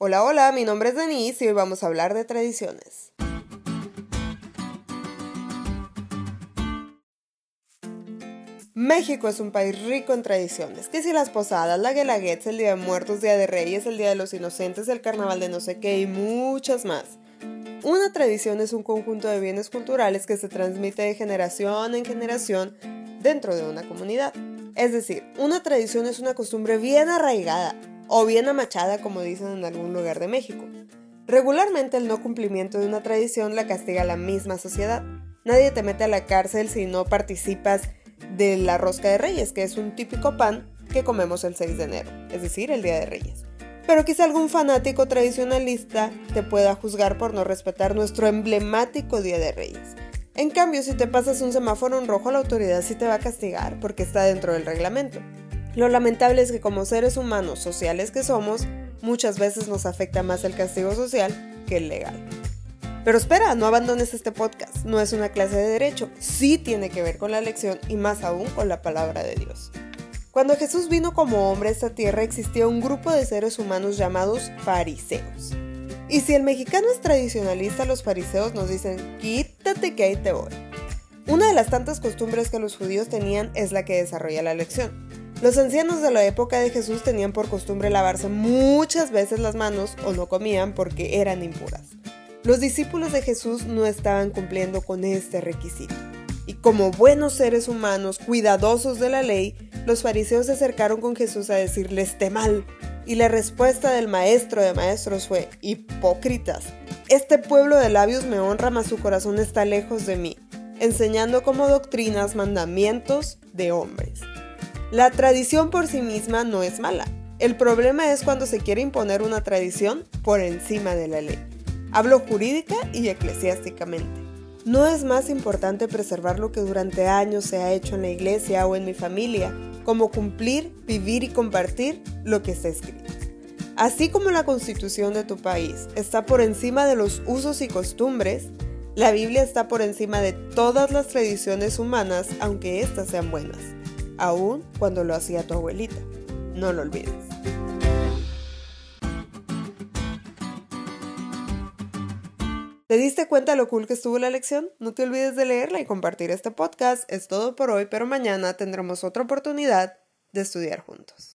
Hola, hola, mi nombre es Denise y hoy vamos a hablar de tradiciones. México es un país rico en tradiciones, que si las posadas, la guelaguetza, el Día de Muertos, Día de Reyes, el Día de los Inocentes, el Carnaval de no sé qué y muchas más. Una tradición es un conjunto de bienes culturales que se transmite de generación en generación dentro de una comunidad. Es decir, una tradición es una costumbre bien arraigada, o bien amachada como dicen en algún lugar de México. Regularmente el no cumplimiento de una tradición la castiga la misma sociedad. Nadie te mete a la cárcel si no participas de la rosca de reyes, que es un típico pan que comemos el 6 de enero, es decir, el Día de Reyes. Pero quizá algún fanático tradicionalista te pueda juzgar por no respetar nuestro emblemático Día de Reyes. En cambio, si te pasas un semáforo en rojo, la autoridad sí te va a castigar porque está dentro del reglamento. Lo lamentable es que como seres humanos sociales que somos, muchas veces nos afecta más el castigo social que el legal. Pero espera, no abandones este podcast, no es una clase de derecho, sí tiene que ver con la lección y más aún con la palabra de Dios. Cuando Jesús vino como hombre a esta tierra existía un grupo de seres humanos llamados fariseos. Y si el mexicano es tradicionalista, los fariseos nos dicen, quítate que ahí te voy. Una de las tantas costumbres que los judíos tenían es la que desarrolla la lección. Los ancianos de la época de Jesús tenían por costumbre lavarse muchas veces las manos o no comían porque eran impuras. Los discípulos de Jesús no estaban cumpliendo con este requisito. Y como buenos seres humanos cuidadosos de la ley, los fariseos se acercaron con Jesús a decirle este mal. Y la respuesta del maestro de maestros fue, hipócritas, este pueblo de labios me honra, mas su corazón está lejos de mí, enseñando como doctrinas mandamientos de hombres. La tradición por sí misma no es mala. El problema es cuando se quiere imponer una tradición por encima de la ley. Hablo jurídica y eclesiásticamente. No es más importante preservar lo que durante años se ha hecho en la iglesia o en mi familia, como cumplir, vivir y compartir lo que está escrito. Así como la constitución de tu país está por encima de los usos y costumbres, la Biblia está por encima de todas las tradiciones humanas, aunque éstas sean buenas aún cuando lo hacía tu abuelita. No lo olvides. ¿Te diste cuenta lo cool que estuvo la lección? No te olvides de leerla y compartir este podcast. Es todo por hoy, pero mañana tendremos otra oportunidad de estudiar juntos.